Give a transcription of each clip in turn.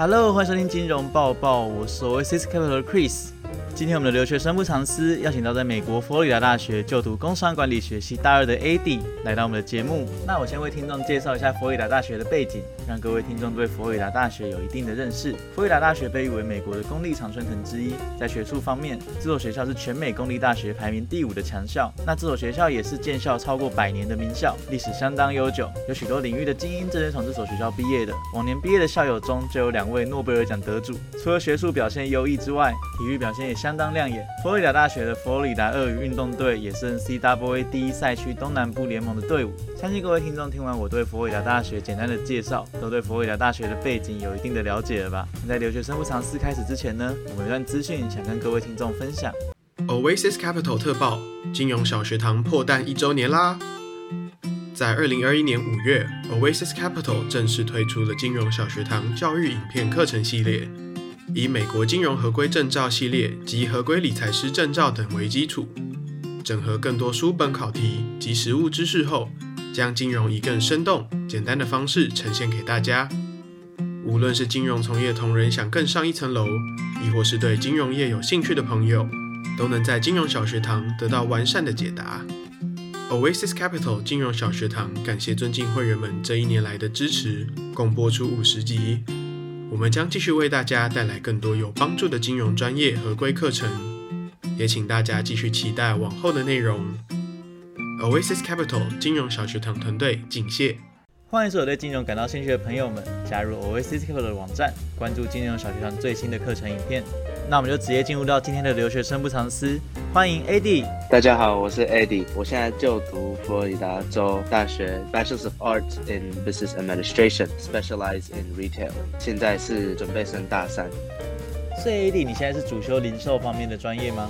Hello，欢迎收听金融报报，我是 Oasis Capital 的 Chris。今天我们的留学生不藏私，邀请到在美国佛罗里达大学就读工商管理学系大二的 AD 来到我们的节目。那我先为听众介绍一下佛罗里达大学的背景，让各位听众对佛罗里达大学有一定的认识。佛罗里达大学被誉为美国的公立常春藤之一，在学术方面，这所学校是全美公立大学排名第五的强校。那这所学校也是建校超过百年的名校，历史相当悠久，有许多领域的精英正是从这所学校毕业的。往年毕业的校友中就有两位诺贝尔奖得主。除了学术表现优异之外，体育表现也相相当亮眼。佛罗里达大学的佛罗里达鳄鱼运动队也是 NCAA 第一赛区东南部联盟的队伍。相信各位听众听完我对佛罗里达大学简单的介绍，都对佛罗里达大学的背景有一定的了解了吧？在留学生不尝试开始之前呢，我们有段资讯想跟各位听众分享。Oasis Capital 特报：金融小学堂破蛋一周年啦！在二零二一年五月，Oasis Capital 正式推出了金融小学堂教育影片课程系列。以美国金融合规证照系列及合规理财师证照等为基础，整合更多书本考题及实务知识后，将金融以更生动、简单的方式呈现给大家。无论是金融从业同仁想更上一层楼，亦或是对金融业有兴趣的朋友，都能在金融小学堂得到完善的解答。Oasis Capital 金融小学堂感谢尊敬会员们这一年来的支持，共播出五十集。我们将继续为大家带来更多有帮助的金融专业合规课程，也请大家继续期待往后的内容。Oasis Capital 金融小学堂团队敬谢。欢迎所有对金融感到兴趣的朋友们加入 Oasis Capital 的网站，关注金融小学堂最新的课程影片。那我们就直接进入到今天的留学生不藏私，欢迎 AD。大家好，我是 AD，我现在就读佛罗里达州大学 Bachelor of Arts in Business Administration，specialize in retail，现在是准备升大三。所以 AD，你现在是主修零售方面的专业吗？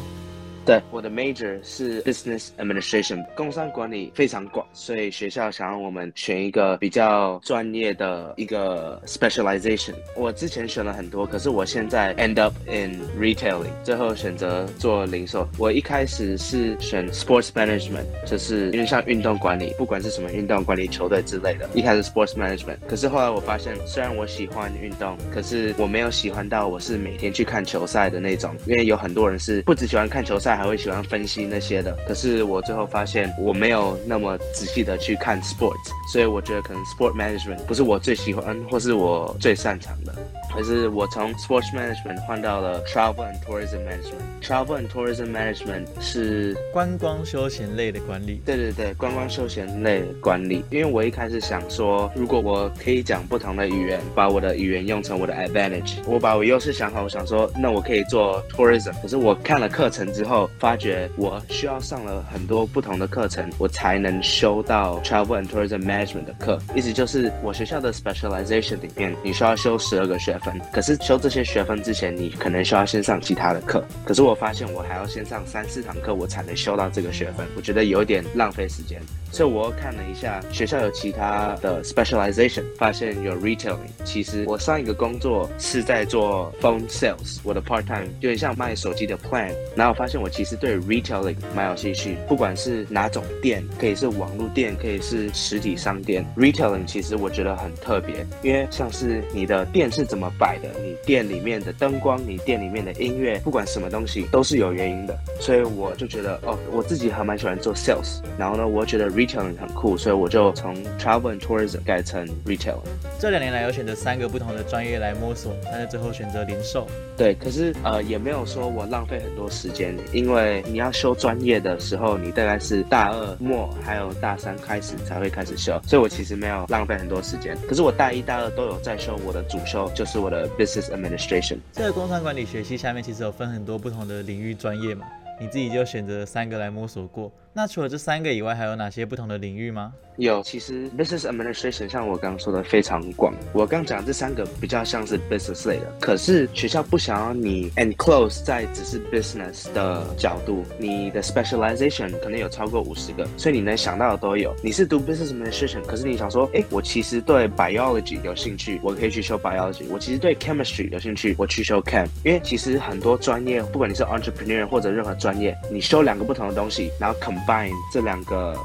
对，我的 major 是 business administration，工商管理非常广，所以学校想让我们选一个比较专业的一个 specialization。我之前选了很多，可是我现在 end up in retailing，最后选择做零售。我一开始是选 sports management，就是有点像运动管理，不管是什么运动管理球队之类的。一开始 sports management，可是后来我发现，虽然我喜欢运动，可是我没有喜欢到我是每天去看球赛的那种，因为有很多人是不只喜欢看球赛。还会喜欢分析那些的，可是我最后发现我没有那么仔细的去看 sports，所以我觉得可能 sport management 不是我最喜欢或是我最擅长的。可是我从 sports management 换到了 travel and tourism management。travel and tourism management 是观光休闲类的管理。对对对，观光休闲类管理。因为我一开始想说，如果我可以讲不同的语言，把我的语言用成我的 advantage，我把我优势想好，我想说，那我可以做 tourism。可是我看了课程之后，发觉我需要上了很多不同的课程，我才能修到 travel and tourism management 的课。意思就是我学校的 specialization 里面，你需要修十二个学分。可是修这些学分之前，你可能需要先上其他的课。可是我发现我还要先上三四堂课，我才能修到这个学分。我觉得有点浪费时间，所以我看了一下学校有其他的 specialization，发现有 retailing。其实我上一个工作是在做 phone sales，我的 part time 有点像卖手机的 plan。然后发现我其实对 retailing 蛮有兴趣，不管是哪种店，可以是网络店，可以是实体商店。retailing 其实我觉得很特别，因为像是你的店是怎么摆的，你店里面的灯光，你店里面的音乐，不管什么东西都是有原因的。所以我就觉得，哦，我自己还蛮喜欢做 sales。然后呢，我觉得 Retail 很酷，所以我就从 travel and tourism 改成 Retail。这两年来有选择三个不同的专业来摸索，但是最后选择零售。对，可是呃也没有说我浪费很多时间，因为你要修专业的时候，你大概是大二末还有大三开始才会开始修，所以我其实没有浪费很多时间。可是我大一、大二都有在修我的主修，就是我的 business administration。这个工商管理学系下面其实有分很多不同的领域专业嘛，你自己就选择三个来摸索过。那除了这三个以外，还有哪些不同的领域吗？有，其实 business administration 像我刚刚说的非常广。我刚讲这三个比较像是 business 类的，可是学校不想要你 enclose 在只是 business 的角度，你的 specialization 可能有超过五十个，所以你能想到的都有。你是读 business administration，可是你想说，哎，我其实对 biology 有兴趣，我可以去修 biology。我其实对 chemistry 有兴趣，我去修 chem。因为其实很多专业，不管你是 entrepreneur 或者任何专业，你修两个不同的东西，然后 combine 这两个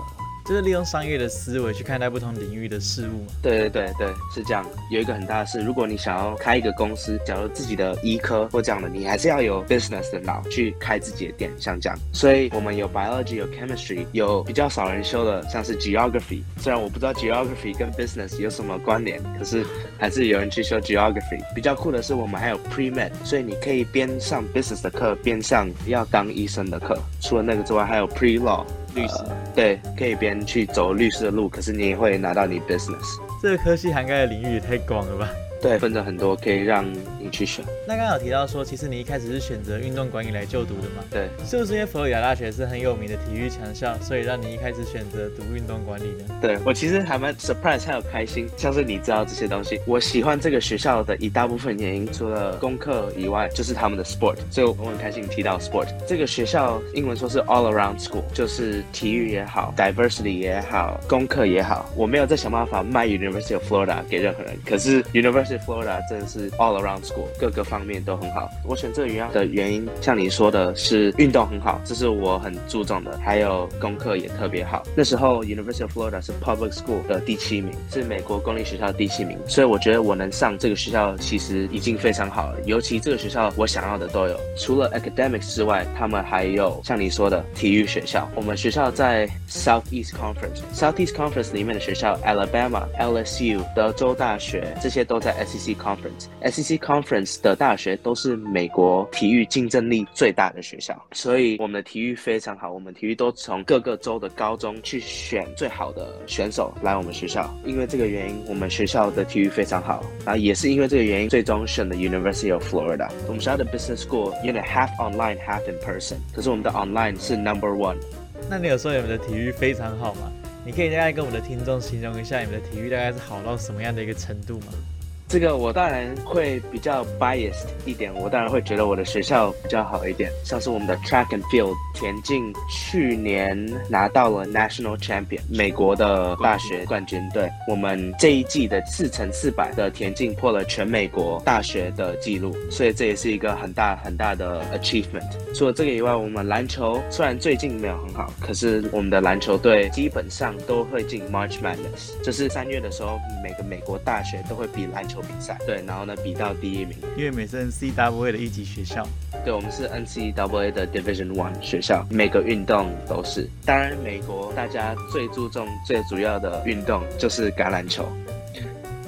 就是利用商业的思维去看待不同领域的事物嘛。对对对对，是这样。有一个很大的事，如果你想要开一个公司，假如自己的医科或这样的，你还是要有 business 的脑去开自己的店，像这样。所以我们有 biology，有 chemistry，有比较少人修的，像是 geography。虽然我不知道 geography 跟 business 有什么关联，可是还是有人去修 geography。比较酷的是，我们还有 pre med，所以你可以边上 business 的课，边上要当医生的课。除了那个之外，还有 pre law。律师，对，可以边去走律师的路，可是你也会拿到你 business。这个科系涵盖的领域也太广了吧？对，分着很多，可以让你去选。那刚刚有提到说，其实你一开始是选择运动管理来就读的嘛？对，是不是因为佛罗里达大学是很有名的体育强校，所以让你一开始选择读运动管理呢？对我其实还蛮 surprise，还有开心，像是你知道这些东西。我喜欢这个学校的一大部分原因，除了功课以外，就是他们的 sport。所以我很开心提到 sport。这个学校英文说是 all around school，就是体育也好，diversity 也好，功课也好。我没有在想办法卖 University of Florida 给任何人，可是 University of Florida 真的是 all around school，各个方面都很好。我选这个学校的原因，像你说的是运动很好，这是我很注重的，还有功课也特别好。那时候 University of Florida 是 public school 的第七名，是美国公立学校的第七名，所以我觉得我能上这个学校其实已经非常好了。尤其这个学校我想要的都有，除了 academics 之外，他们还有像你说的体育学校。我们学校在 Southeast Conference，Southeast Conference 里面的学校 Alabama、LSU、德州大学这些都在 SEC Conference。Conference 的大学都是美国体育竞争力最大的学校，所以我们的体育非常好。我们体育都从各个州的高中去选最好的选手来我们学校。因为这个原因，我们学校的体育非常好。然后也是因为这个原因，最终选的 University of Florida。我们学校的 Business School 有点 half online half in person，可是我们的 online 是 number one。那你有说你们的体育非常好吗？你可以大概跟我们的听众形容一下你们的体育大概是好到什么样的一个程度吗？这个我当然会比较 biased 一点，我当然会觉得我的学校比较好一点。像是我们的 track and field 田径，去年拿到了 national champion 美国的大学冠军。对我们这一季的四乘四百的田径破了全美国大学的记录，所以这也是一个很大很大的 achievement。除了这个以外，我们篮球虽然最近没有很好，可是我们的篮球队基本上都会进 March Madness，就是三月的时候，每个美国大学都会比篮球。比赛对，然后呢比到第一名，因为美是 NCAA 的一级学校，对，我们是 NCAA 的 Division One 学校，每个运动都是。当然，美国大家最注重、最主要的运动就是橄榄球。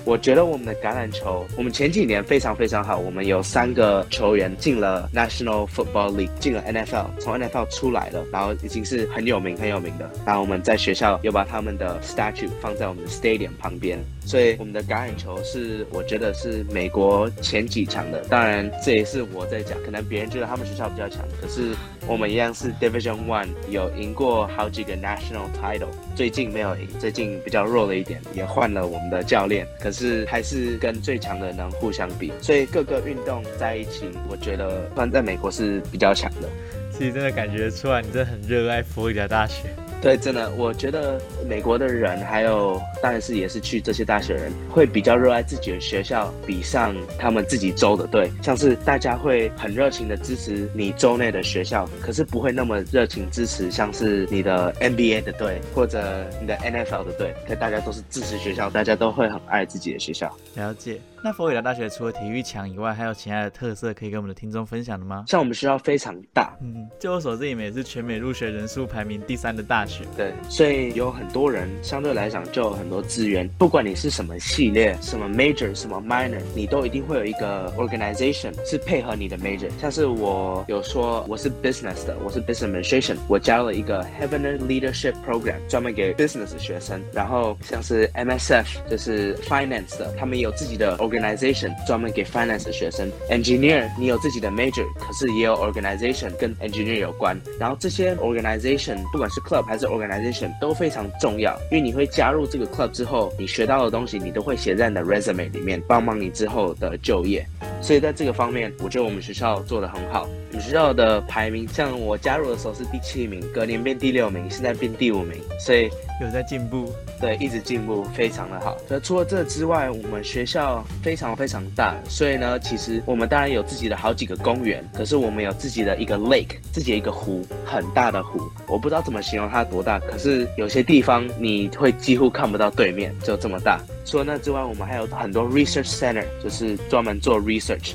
我觉得我们的橄榄球，我们前几年非常非常好。我们有三个球员进了 National Football League，进了 NFL，从 NFL 出来了，然后已经是很有名很有名的。然后我们在学校又把他们的 statue 放在我们的 stadium 旁边，所以我们的橄榄球是我觉得是美国前几强的。当然这也是我在讲，可能别人觉得他们学校比较强，可是我们一样是 Division One，有赢过好几个 National Title。最近没有赢，最近比较弱了一点，也换了我们的教练，可是还是跟最强的能互相比，所以各个运动在一起，我觉得算在美国是比较强的。其实真的感觉出来，你真的很热爱佛罗里达大学。对，真的，我觉得美国的人还有，当然是也是去这些大学人，会比较热爱自己的学校，比上他们自己州的队。像是大家会很热情的支持你州内的学校，可是不会那么热情支持像是你的 NBA 的队或者你的 NFL 的队。可大家都是支持学校，大家都会很爱自己的学校。了解。那佛罗里达大学除了体育强以外，还有其他的特色可以跟我们的听众分享的吗？像我们学校非常大，嗯，就我所知，你们也是全美入学人数排名第三的大学。对，所以有很多人相对来讲就有很多资源，不管你是什么系列、什么 major、什么 minor，你都一定会有一个 organization 是配合你的 major。像是我有说我是 business 的，我是 business administration，我加了一个 Heavener Leadership Program，专门给 business 学生。然后像是 MSF 就是 finance 的，他们有自己的 org。Organization 专门给 finance 的学生，engineer 你有自己的 major，可是也有 organization 跟 engineer 有关。然后这些 organization 不管是 club 还是 organization 都非常重要，因为你会加入这个 club 之后，你学到的东西你都会写在你的 resume 里面，帮忙你之后的就业。所以在这个方面，我觉得我们学校做得很好。们学校的排名，像我加入的时候是第七名，隔年变第六名，现在变第五名，所以有在进步。对，一直进步，非常的好。那除了这之外，我们学校非常非常大，所以呢，其实我们当然有自己的好几个公园，可是我们有自己的一个 lake，自己的一个湖，很大的湖。我不知道怎么形容它多大，可是有些地方你会几乎看不到对面，就这么大。除了那之外，我们还有很多 research center，就是专门做 research。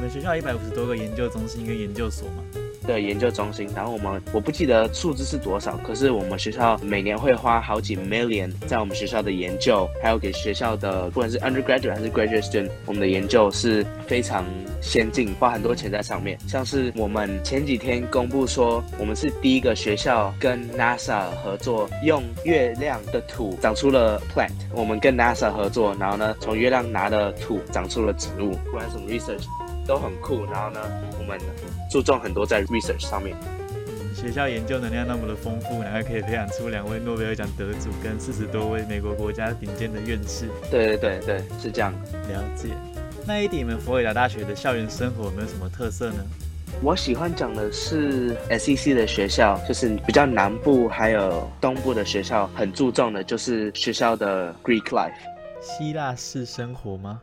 我们学校一百五十多个研究中心跟研究所吗？对研究中心，然后我们我不记得数字是多少，可是我们学校每年会花好几 million 在我们学校的研究，还有给学校的不管是 undergraduate 还是 graduate student，我们的研究是非常先进，花很多钱在上面。像是我们前几天公布说，我们是第一个学校跟 NASA 合作，用月亮的土长出了 plant。我们跟 NASA 合作，然后呢，从月亮拿的土长出了植物，不管什么 research 都很酷。然后呢，我们。注重很多在 research 上面。学校研究能量那么的丰富，然后可以培养出两位诺贝尔奖得主跟四十多位美国国家顶尖的院士。对对对对，是这样。了解。那一点你们佛罗里达大学的校园生活有没有什么特色呢？我喜欢讲的是 SEC 的学校，就是比较南部还有东部的学校，很注重的就是学校的 Greek life，希腊式生活吗？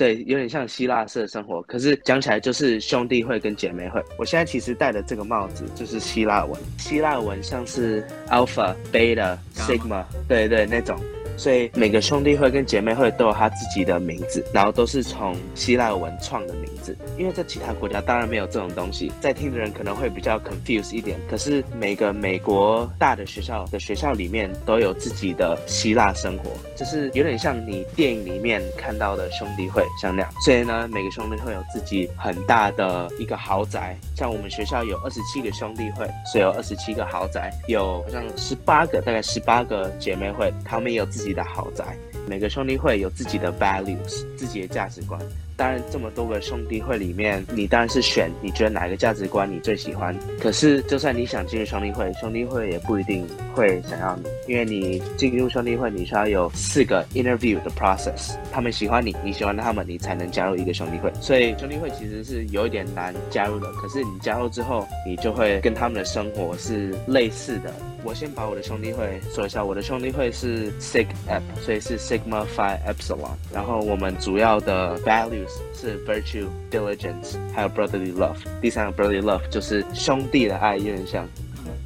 对，有点像希腊式的生活，可是讲起来就是兄弟会跟姐妹会。我现在其实戴的这个帽子就是希腊文，希腊文像是 Alpha、Beta、Sigma，对对那种。所以每个兄弟会跟姐妹会都有他自己的名字，然后都是从希腊文创的名字。因为在其他国家当然没有这种东西，在听的人可能会比较 confused 一点。可是每个美国大的学校的学校里面都有自己的希腊生活，就是有点像你电影里面看到的兄弟会像那样。所以呢，每个兄弟会有自己很大的一个豪宅，像我们学校有二十七个兄弟会，所以有二十七个豪宅，有好像十八个，大概十八个姐妹会，他们也有自己。的豪宅，每个兄弟会有自己的 values，自己的价值观。当然，这么多个兄弟会里面，你当然是选你觉得哪个价值观你最喜欢。可是，就算你想进入兄弟会，兄弟会也不一定会想要你，因为你进入兄弟会，你需要有四个 interview 的 process，他们喜欢你，你喜欢他们，你才能加入一个兄弟会。所以，兄弟会其实是有一点难加入的。可是，你加入之后，你就会跟他们的生活是类似的。我先把我的兄弟会说一下，我的兄弟会是 sigap 所以是 Sigma Phi Epsilon。然后我们主要的 values。是 virtue, diligence，还有 brotherly love。第三个 brotherly love 就是兄弟的爱，有点像。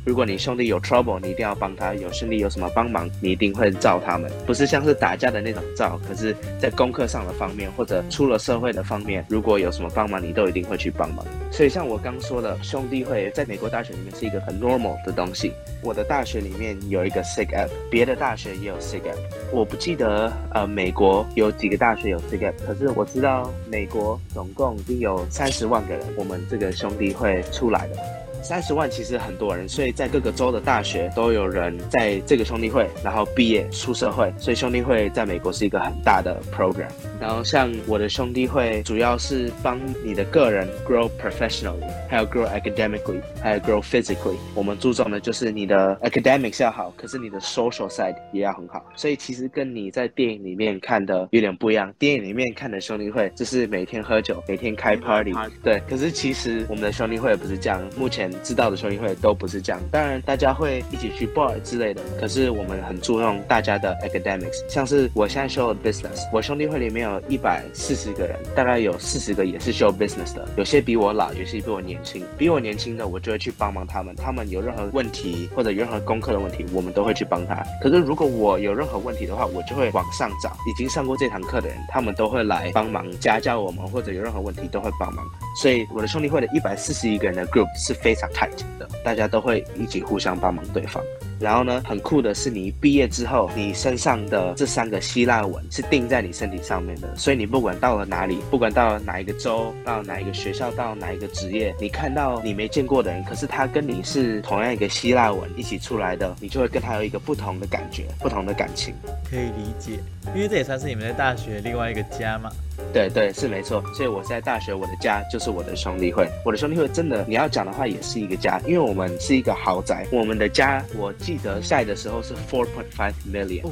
如果你兄弟有 trouble，你一定要帮他；有兄弟有什么帮忙，你一定会照他们。不是像是打架的那种照，可是在功课上的方面，或者出了社会的方面，如果有什么帮忙，你都一定会去帮忙。所以像我刚说的，兄弟会在美国大学里面是一个很 normal 的东西。我的大学里面有一个 sig up，别的大学也有 sig up。我不记得呃美国有几个大学有 sig up，可是我知道美国总共已经有三十万个人，我们这个兄弟会出来的。三十万其实很多人，所以在各个州的大学都有人在这个兄弟会，然后毕业出社会，所以兄弟会在美国是一个很大的 program。然后像我的兄弟会，主要是帮你的个人 grow professionally，还有 grow academically，还有 grow physically。我们注重的就是你的 academics 要好，可是你的 social side 也要很好。所以其实跟你在电影里面看的有点不一样。电影里面看的兄弟会就是每天喝酒，每天开 party，对。可是其实我们的兄弟会不是这样。目前知道的兄弟会都不是这样，当然大家会一起去 bar 之类的，可是我们很注重大家的 academics，像是我现在修的 business，我兄弟会里面有一百四十个人，大概有四十个也是修 business 的，有些比我老，有些比我年轻，比我年轻的我就会去帮忙他们，他们有任何问题或者有任何功课的问题，我们都会去帮他。可是如果我有任何问题的话，我就会往上找已经上过这堂课的人，他们都会来帮忙家教我们，或者有任何问题都会帮忙。所以我的兄弟会的一百四十一个人的 group 是非常 tight。的，大家都会一起互相帮忙对方。然后呢，很酷的是，你毕业之后，你身上的这三个希腊文是定在你身体上面的。所以你不管到了哪里，不管到哪一个州，到哪一个学校，到哪一个职业，你看到你没见过的人，可是他跟你是同样一个希腊文一起出来的，你就会跟他有一个不同的感觉，不同的感情。可以理解，因为这也算是你们在大学另外一个家嘛。对对，是没错。所以我在大学，我的家就是我的兄弟会。我的兄弟会真的，你要讲的话也是一个家，因为我们是一个豪宅。我们的家，我记得晒的时候是 four point five million，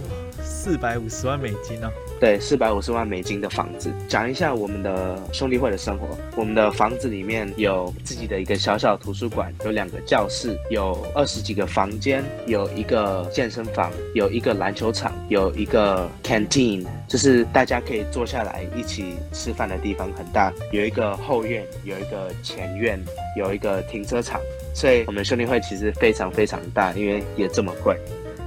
四百五十万美金呢。对，四百五十万美金的房子。讲一下我们的兄弟会的生活。我们的房子里面有自己的一个小小图书馆，有两个教室，有二十几个房间，有一个健身房，有一个篮球场，有一个 canteen，就是大家可以坐下来一起起吃饭的地方，很大。有一个后院，有一个前院，有一个停车场。所以我们兄弟会其实非常非常大，因为也这么贵。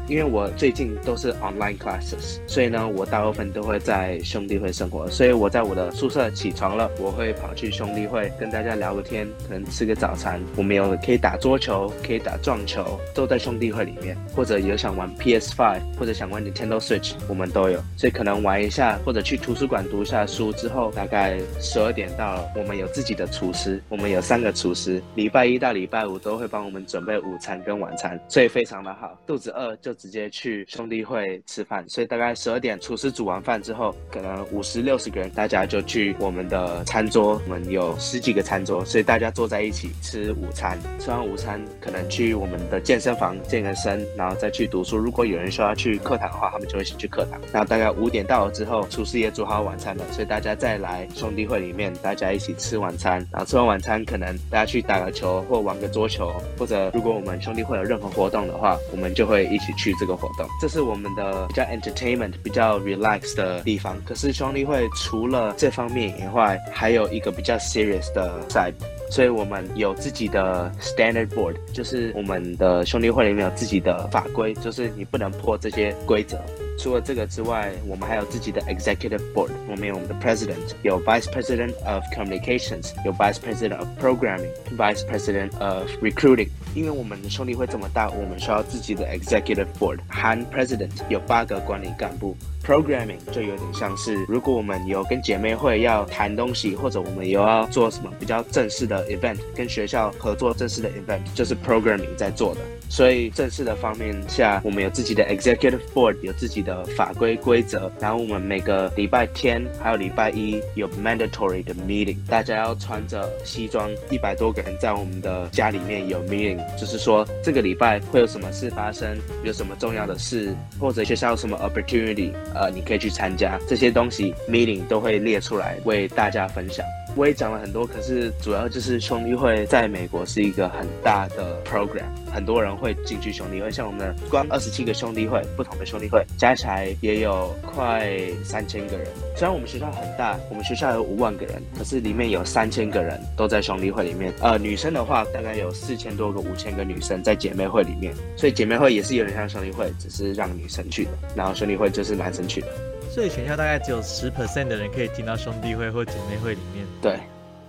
因为我最近都是 online classes，所以呢，我大部分都会在兄弟会生活。所以我在我的宿舍起床了，我会跑去兄弟会跟大家聊个天，可能吃个早餐。我们有可以打桌球，可以打撞球，都在兄弟会里面。或者有想玩 PS5，或者想玩 Nintendo Switch，我们都有。所以可能玩一下，或者去图书馆读一下书之后，大概十二点到，我们有自己的厨师，我们有三个厨师，礼拜一到礼拜五都会帮我们准备午餐跟晚餐，所以非常的好。肚子饿就。直接去兄弟会吃饭，所以大概十二点，厨师煮完饭之后，可能五十六十个人，大家就去我们的餐桌。我们有十几个餐桌，所以大家坐在一起吃午餐。吃完午餐，可能去我们的健身房健个身，然后再去读书。如果有人说要去课堂的话，他们就会先去课堂。然后大概五点到了之后，厨师也煮好晚餐了，所以大家再来兄弟会里面，大家一起吃晚餐。然后吃完晚餐，可能大家去打个球或玩个桌球，或者如果我们兄弟会有任何活动的话，我们就会一起去去。这个活动，这是我们的比较 entertainment、比较 relax 的地方。可是兄弟会除了这方面以外，还有一个比较 serious 的 side。所以我们有自己的 standard board，就是我们的兄弟会里面有自己的法规，就是你不能破这些规则。除了这个之外，我们还有自己的 executive board。我们有我们的 president，有 vice president of communications，有 vice president of programming，vice president of recruiting。因为我们的兄弟会这么大，我们需要自己的 executive board，含 president 有八个管理干部。programming 就有点像是，如果我们有跟姐妹会要谈东西，或者我们有要做什么比较正式的 event，跟学校合作正式的 event，就是 programming 在做的。所以正式的方面下，我们有自己的 executive board，有自己的法规规则。然后我们每个礼拜天还有礼拜一有 mandatory 的 meeting，大家要穿着西装，一百多个人在我们的家里面有 meeting，就是说这个礼拜会有什么事发生，有什么重要的事，或者学校有什么 opportunity，呃，你可以去参加这些东西，meeting 都会列出来为大家分享。我也讲了很多，可是主要就是兄弟会在美国是一个很大的 program，很多人会进去兄弟会。像我们光二十七个兄弟会，不同的兄弟会加起来也有快三千个人。虽然我们学校很大，我们学校有五万个人，可是里面有三千个人都在兄弟会里面。呃，女生的话大概有四千多个、五千个女生在姐妹会里面，所以姐妹会也是有点像兄弟会，只是让女生去的，然后兄弟会就是男生去的。所以全校大概只有十 percent 的人可以进到兄弟会或姐妹会里面。对，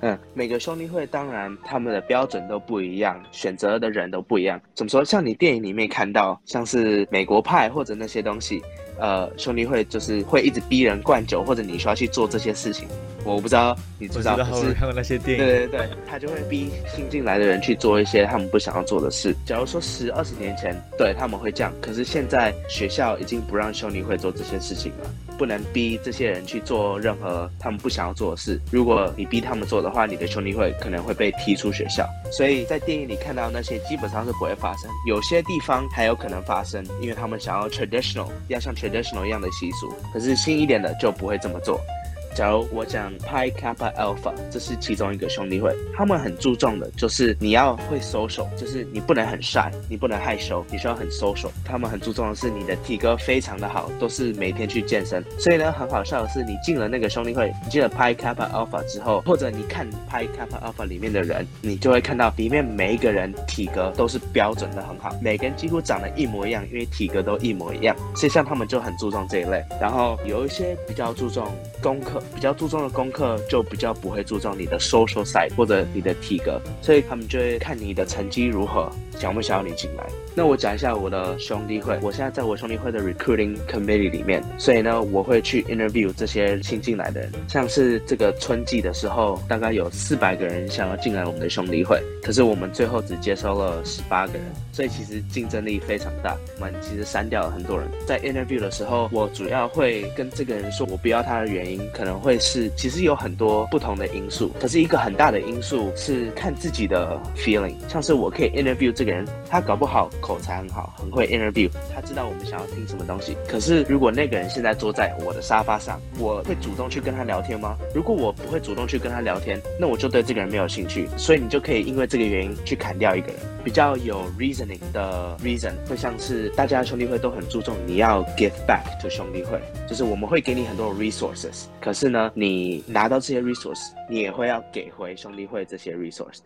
嗯，每个兄弟会当然他们的标准都不一样，选择的人都不一样。怎么说？像你电影里面看到，像是美国派或者那些东西，呃，兄弟会就是会一直逼人灌酒，或者你需要去做这些事情。我不知道你知道，可是看过那些电影，对对对，他就会逼新进来的人去做一些他们不想要做的事。假如说十二十年前，对他们会这样，可是现在学校已经不让兄弟会做这些事情了。不能逼这些人去做任何他们不想要做的事。如果你逼他们做的话，你的兄弟会可能会被踢出学校。所以在电影里看到那些基本上是不会发生，有些地方还有可能发生，因为他们想要 traditional，要像 traditional traditional 一样的习俗可是新一点的就不会这么做。假如我讲 Pi Kappa Alpha，这是其中一个兄弟会，他们很注重的就是你要会 social，就是你不能很帅你不能害羞，你需要很 social。他们很注重的是你的体格非常的好，都是每天去健身。所以呢，很好笑的是，你进了那个兄弟会，你进了 Pi Kappa Alpha 之后，或者你看 Pi Kappa Alpha 里面的人，你就会看到里面每一个人体格都是标准的很好，每个人几乎长得一模一样，因为体格都一模一样。所以像他们就很注重这一类。然后有一些比较注重功课。比较注重的功课，就比较不会注重你的 social side 或者你的体格，所以他们就会看你的成绩如何，想不想要你进来。那我讲一下我的兄弟会，我现在在我兄弟会的 recruiting committee 里面，所以呢，我会去 interview 这些新进来的人。像是这个春季的时候，大概有四百个人想要进来我们的兄弟会，可是我们最后只接收了十八个人，所以其实竞争力非常大。我们其实删掉了很多人。在 interview 的时候，我主要会跟这个人说，我不要他的原因，可能。会是，其实有很多不同的因素，可是一个很大的因素是看自己的 feeling。像是我可以 interview 这个人，他搞不好口才很好，很会 interview，他知道我们想要听什么东西。可是如果那个人现在坐在我的沙发上，我会主动去跟他聊天吗？如果我不会主动去跟他聊天，那我就对这个人没有兴趣。所以你就可以因为这个原因去砍掉一个人。比较有 reasoning 的 reason 会像是大家兄弟会都很注重你要 give back to 兄弟会，就是我们会给你很多 resources，可是呢，你拿到这些 resource，你也会要给回兄弟会这些 resource。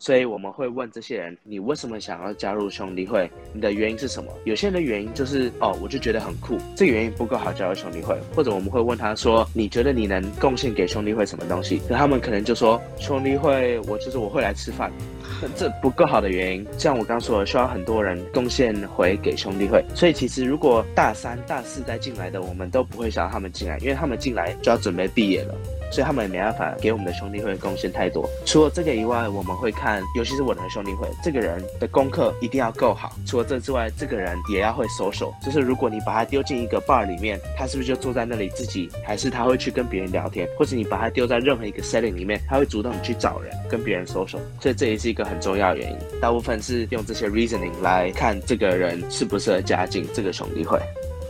所以我们会问这些人，你为什么想要加入兄弟会？你的原因是什么？有些人的原因就是哦，我就觉得很酷，这个原因不够好加入兄弟会。或者我们会问他说，你觉得你能贡献给兄弟会什么东西？那他们可能就说，兄弟会，我就是我会来吃饭。这不够好的原因，像我刚说的，需要很多人贡献回给兄弟会。所以其实如果大三、大四再进来的，我们都不会想让他们进来，因为他们进来就要准备毕业了。所以他们也没办法给我们的兄弟会贡献太多。除了这个以外，我们会看，尤其是我的兄弟会，这个人的功课一定要够好。除了这之外，这个人也要会 social。就是如果你把他丢进一个 bar 里面，他是不是就坐在那里自己，还是他会去跟别人聊天？或者你把他丢在任何一个 setting 里面，他会主动去找人跟别人 social。所以这也是一个很重要的原因。大部分是用这些 reasoning 来看这个人适不适合加进这个兄弟会。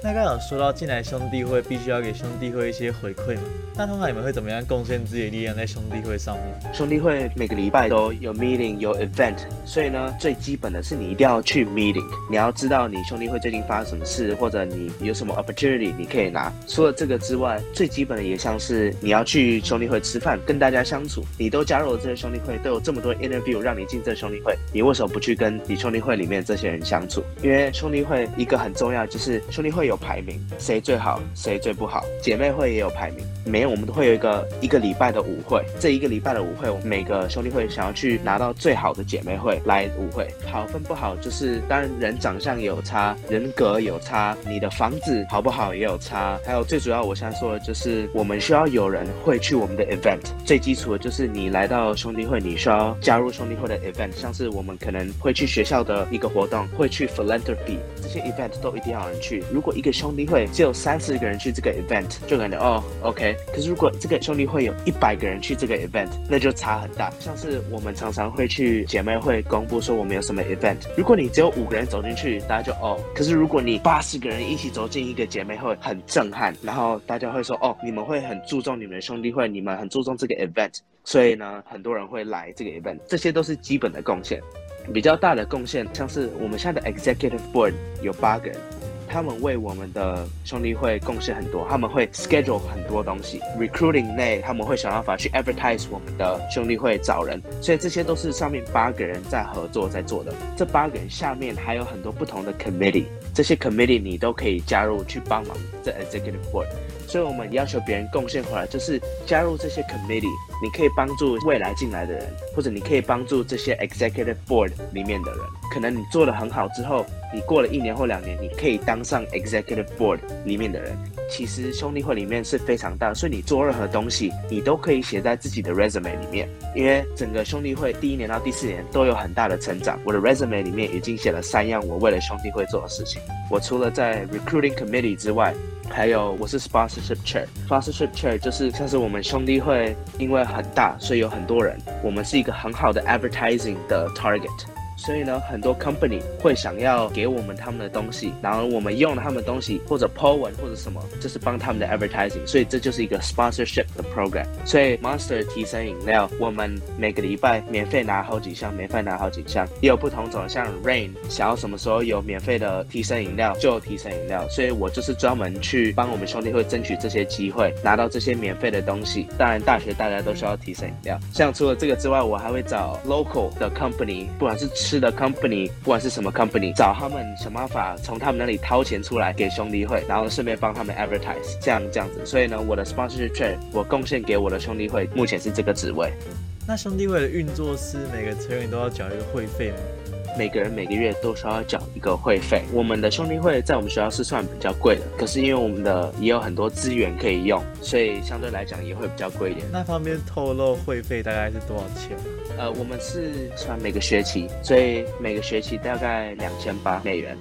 那刚有说到进来兄弟会必须要给兄弟会一些回馈嘛？那通常你们会怎么样贡献自己的力量在兄弟会上面？兄弟会每个礼拜都有 meeting 有 event，所以呢，最基本的是你一定要去 meeting，你要知道你兄弟会最近发生什么事，或者你有什么 opportunity 你可以拿。除了这个之外，最基本的也像是你要去兄弟会吃饭，跟大家相处。你都加入了这个兄弟会，都有这么多 interview 让你进这兄弟会，你为什么不去跟你兄弟会里面这些人相处？因为兄弟会一个很重要就是兄弟会。有排名，谁最好，谁最不好。姐妹会也有排名，每我们都会有一个一个礼拜的舞会。这一个礼拜的舞会，我们每个兄弟会想要去拿到最好的姐妹会来舞会。好分不好，就是当然人长相有差，人格有差，你的房子好不好也有差。还有最主要，我想说的就是，我们需要有人会去我们的 event。最基础的就是你来到兄弟会，你需要加入兄弟会的 event，像是我们可能会去学校的一个活动，会去 philanthropy 这些 event 都一定要有人去。如果一个兄弟会只有三十个人去这个 event，就感觉哦，OK。可是如果这个兄弟会有一百个人去这个 event，那就差很大。像是我们常常会去姐妹会公布说我们有什么 event，如果你只有五个人走进去，大家就哦。可是如果你八十个人一起走进一个姐妹会，很震撼，然后大家会说哦，你们会很注重你们的兄弟会，你们很注重这个 event，所以呢，很多人会来这个 event。这些都是基本的贡献。比较大的贡献，像是我们现在的 executive board 有八个人。他们为我们的兄弟会贡献很多，他们会 schedule 很多东西，recruiting 内他们会想办法去 advertise 我们的兄弟会找人，所以这些都是上面八个人在合作在做的。这八个人下面还有很多不同的 committee，这些 committee 你都可以加入去帮忙这 executive board。所以我们要求别人贡献回来，就是加入这些 committee，你可以帮助未来进来的人，或者你可以帮助这些 executive board 里面的人。可能你做的很好之后，你过了一年或两年，你可以当上 executive board 里面的人。其实兄弟会里面是非常大，所以你做任何东西，你都可以写在自己的 resume 里面。因为整个兄弟会第一年到第四年都有很大的成长。我的 resume 里面已经写了三样我为了兄弟会做的事情。我除了在 recruiting committee 之外，还有，我是 sponsorship chair。sponsorship chair 就是像是我们兄弟会，因为很大，所以有很多人，我们是一个很好的 advertising 的 target。所以呢，很多 company 会想要给我们他们的东西，然后我们用了他们的东西，或者 po 文或者什么，就是帮他们的 advertising。所以这就是一个 sponsorship 的 program。所以 Monster 提升饮料，我们每个礼拜免费拿好几箱，免费拿好几箱，也有不同种，像 Rain 想要什么时候有免费的提升饮料就提升饮料。所以我就是专门去帮我们兄弟会争取这些机会，拿到这些免费的东西。当然，大学大家都需要提升饮料。像除了这个之外，我还会找 local 的 company，不管是吃的 company，不管是什么 company，找他们想办法从他们那里掏钱出来给兄弟会，然后顺便帮他们 advertise，这样这样子。所以呢，我的 sponsorship trade 我贡献给我的兄弟会，目前是这个职位。那兄弟会的运作是每个成员都要缴一个会费吗？每个人每个月都需要缴一个会费。我们的兄弟会在我们学校是算比较贵的，可是因为我们的也有很多资源可以用，所以相对来讲也会比较贵一点。那方便透露会费大概是多少钱吗？呃，我们是算每个学期，所以每个学期大概两千八美元。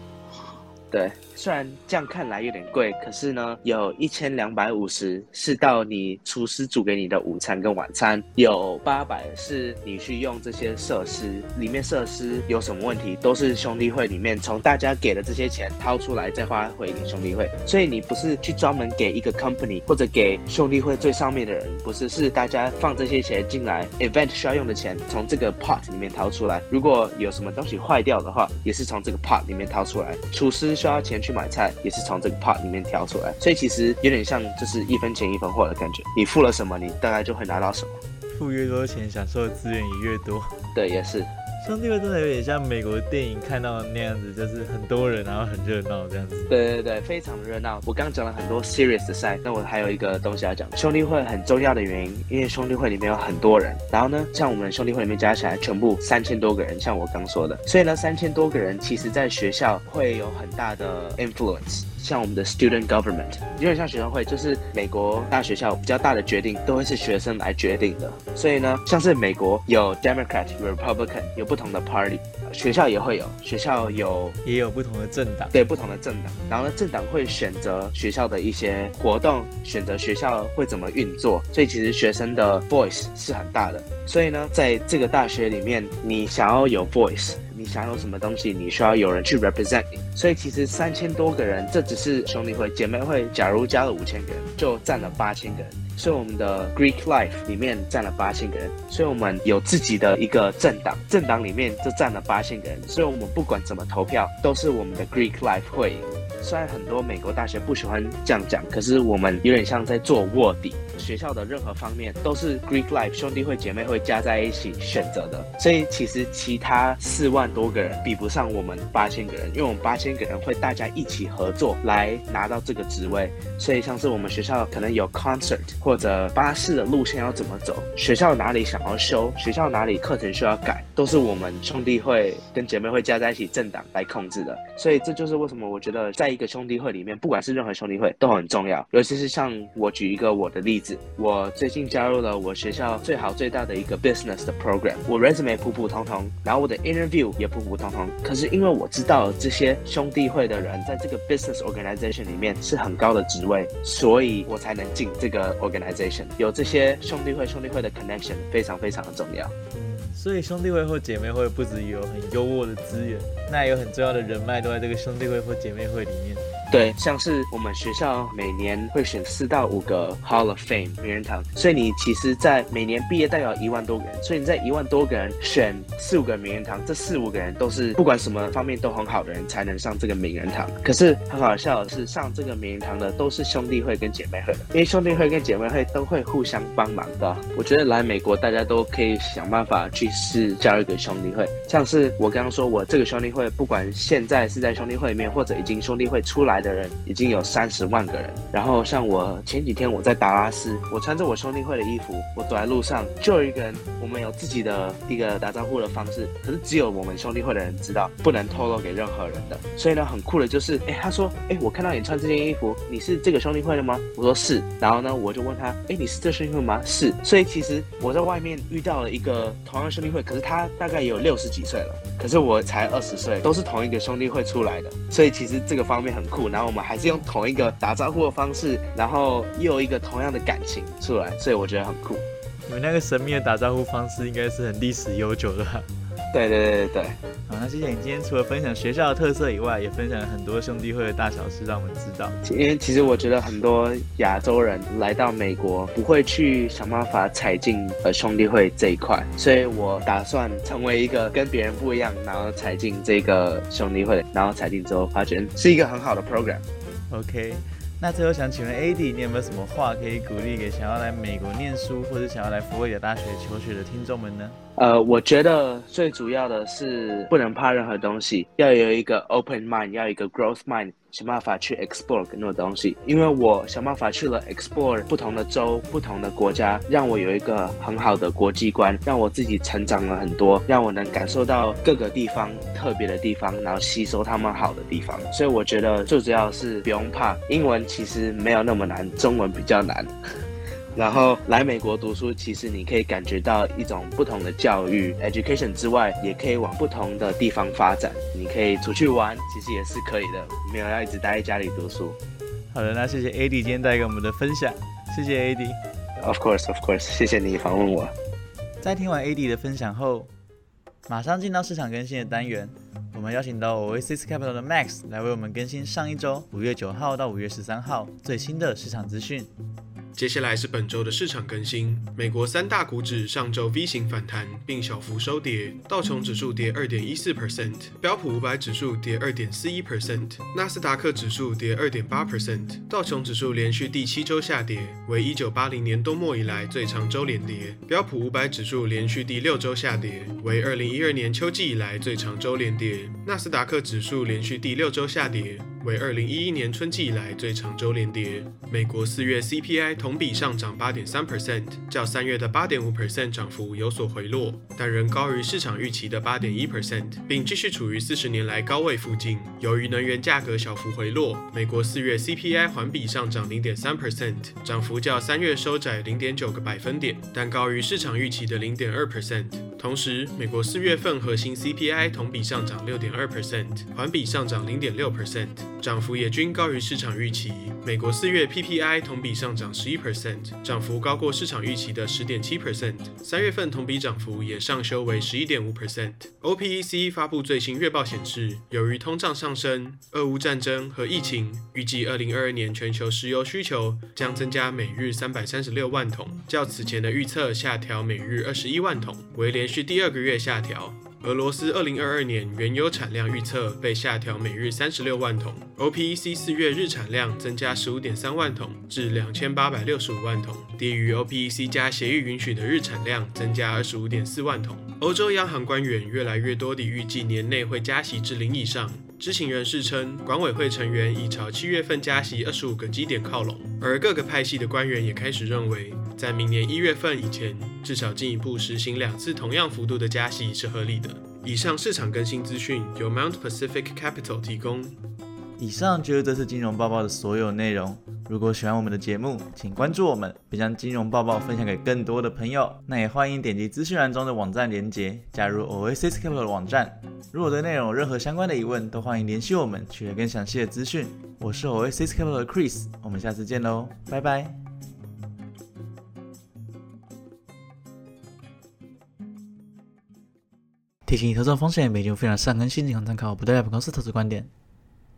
对。虽然这样看来有点贵，可是呢，有一千两百五十是到你厨师煮给你的午餐跟晚餐，有八百是你去用这些设施，里面设施有什么问题，都是兄弟会里面从大家给的这些钱掏出来再花回给兄弟会，所以你不是去专门给一个 company 或者给兄弟会最上面的人，不是，是大家放这些钱进来，event 需要用的钱从这个 pot 里面掏出来，如果有什么东西坏掉的话，也是从这个 pot 里面掏出来，厨师需要钱去买菜，也是从这个 pot 里面挑出来，所以其实有点像就是一分钱一分货的感觉，你付了什么，你大概就会拿到什么。付越多钱，享受的资源也越多。对，也是。兄弟会真的有点像美国电影看到的那样子，就是很多人，然后很热闹这样子。对对对，非常热闹。我刚刚讲了很多 serious 的赛，那我还有一个东西要讲。兄弟会很重要的原因，因为兄弟会里面有很多人，然后呢，像我们兄弟会里面加起来全部三千多个人，像我刚说的，所以呢，三千多个人其实在学校会有很大的 influence。像我们的 student government，有点像学生会，就是美国大学校比较大的决定都会是学生来决定的。所以呢，像是美国有 Democrat、Republican，有不同的 party，学校也会有，学校有也有不同的政党，对不同的政党。然后呢，政党会选择学校的一些活动，选择学校会怎么运作。所以其实学生的 voice 是很大的。所以呢，在这个大学里面，你想要有 voice。你想有什么东西，你需要有人去 represent 你。所以其实三千多个人，这只是兄弟会、姐妹会。假如加了五千个人，就占了八千个人。所以我们的 Greek Life 里面占了八千个人。所以我们有自己的一个政党，政党里面就占了八千个人。所以我们不管怎么投票，都是我们的 Greek Life 会赢。虽然很多美国大学不喜欢这样讲，可是我们有点像在做卧底。学校的任何方面都是 Greek Life 兄弟会、姐妹会加在一起选择的，所以其实其他四万多个人比不上我们八千个人，因为我们八千个人会大家一起合作来拿到这个职位。所以像是我们学校可能有 concert 或者巴士的路线要怎么走，学校哪里想要修，学校哪里课程需要改，都是我们兄弟会跟姐妹会加在一起政党来控制的。所以这就是为什么我觉得在一个兄弟会里面，不管是任何兄弟会都很重要，尤其是像我举一个我的例子。我最近加入了我学校最好最大的一个 business 的 program，我 resume 普普通通，然后我的 interview 也普普通通。可是因为我知道这些兄弟会的人在这个 business organization 里面是很高的职位，所以我才能进这个 organ 有这些兄弟会兄弟会的 connection 非常非常的重要。所以兄弟会或姐妹会不止有很优渥的资源，那也有很重要的人脉都在这个兄弟会或姐妹会里面。对，像是我们学校每年会选四到五个 Hall of Fame 名人堂，所以你其实，在每年毕业代表一万多个人，所以你在一万多个人选四五个名人堂，这四五个人都是不管什么方面都很好的人才能上这个名人堂。可是很好笑的是，上这个名人堂的都是兄弟会跟姐妹会的，因为兄弟会跟姐妹会都会互相帮忙的。我觉得来美国，大家都可以想办法去试加入一个兄弟会，像是我刚刚说，我这个兄弟会，不管现在是在兄弟会里面，或者已经兄弟会出来。的人已经有三十万个人，然后像我前几天我在达拉斯，我穿着我兄弟会的衣服，我走在路上就有一个人，我们有自己的一个打招呼的方式，可是只有我们兄弟会的人知道，不能透露给任何人的。所以呢，很酷的就是，哎，他说，哎，我看到你穿这件衣服，你是这个兄弟会的吗？我说是，然后呢，我就问他，哎，你是这兄弟会吗？是。所以其实我在外面遇到了一个同样的兄弟会，可是他大概也有六十几岁了，可是我才二十岁，都是同一个兄弟会出来的，所以其实这个方面很酷。然后我们还是用同一个打招呼的方式，然后又有一个同样的感情出来，所以我觉得很酷。你们那个神秘的打招呼方式应该是很历史悠久的。对对对对对。好，那谢谢你今天除了分享学校的特色以外，也分享了很多兄弟会的大小事，让我们知道。因为其实我觉得很多亚洲人来到美国不会去想办法踩进呃兄弟会这一块，所以我打算成为一个跟别人不一样，然后踩进这个兄弟会，然后踩进之后发觉是一个很好的 program。OK。那最后想请问 AD，你有没有什么话可以鼓励给想要来美国念书或者想要来佛罗里达大学求学的听众们呢？呃，我觉得最主要的是不能怕任何东西，要有一个 open mind，要一个 growth mind。想办法去 explore 更多东西，因为我想办法去了 explore 不同的州、不同的国家，让我有一个很好的国际观，让我自己成长了很多，让我能感受到各个地方特别的地方，然后吸收他们好的地方。所以我觉得最主要是不用怕，英文其实没有那么难，中文比较难。然后来美国读书，其实你可以感觉到一种不同的教育，education 之外，也可以往不同的地方发展。你可以出去玩，其实也是可以的，没有要一直待在家里读书。好的，那谢谢 AD 今天带给我们的分享，谢谢 AD。Of course, of course，谢谢你访问我。在听完 AD 的分享后，马上进到市场更新的单元。我们邀请到 Oasis Capital 的 Max 来为我们更新上一周五月九号到五月十三号最新的市场资讯。接下来是本周的市场更新。美国三大股指上周 V 型反弹，并小幅收跌。道琼指数跌二点一四 percent，标普五百指数跌二点四一 percent，纳斯达克指数跌二点八 percent。道琼指数连续第七周下跌，为一九八零年冬末以来最长周连跌。标普五百指数连续第六周下跌，为二零一二年秋季以来最长周连跌。纳斯达克指数连续第六周下跌。为二零一一年春季以来最长周连跌。美国四月 CPI 同同比上涨八点三 percent，较三月的八点五 percent 涨幅有所回落，但仍高于市场预期的八点一 percent，并继续处于四十年来高位附近。由于能源价格小幅回落，美国四月 CPI 环比上涨零点三 percent，涨幅较三月收窄零点九个百分点，但高于市场预期的零点二 percent。同时，美国四月份核心 CPI 同比上涨六点二 percent，环比上涨零点六 percent。涨幅也均高于市场预期。美国四月 PPI 同比上涨十一 percent，涨幅高过市场预期的十点七 percent。三月份同比涨幅也上修为十一点五 percent。OPEC 发布最新月报显示，由于通胀上升、俄乌战争和疫情，预计二零二二年全球石油需求将增加每日三百三十六万桶，较此前的预测下调每日二十一万桶，为连续第二个月下调。俄罗斯二零二二年原油产量预测被下调每日三十六万桶，OPEC 四月日产量增加十五点三万桶至两千八百六十五万桶，低于 OPEC 加协议允许的日产量增加二十五点四万桶。欧洲央行官员越来越多地预计年内会加息至零以上。知情人士称，管委会成员已朝七月份加息二十五个基点靠拢，而各个派系的官员也开始认为，在明年一月份以前，至少进一步实行两次同样幅度的加息是合理的。以上市场更新资讯由 Mount Pacific Capital 提供。以上就是这次金融报报的所有内容。如果喜欢我们的节目，请关注我们，并将金融报报分享给更多的朋友。那也欢迎点击资讯栏中的网站连接，加入 Oasis Capital 的网站。如果对内容有任何相关的疑问，都欢迎联系我们，取得更详细的资讯。我是 Oasis Capital 的 Chris，我们下次见喽，拜拜。提醒：投资风险，每节非常善跟新进行参考，不代表公司投资观点。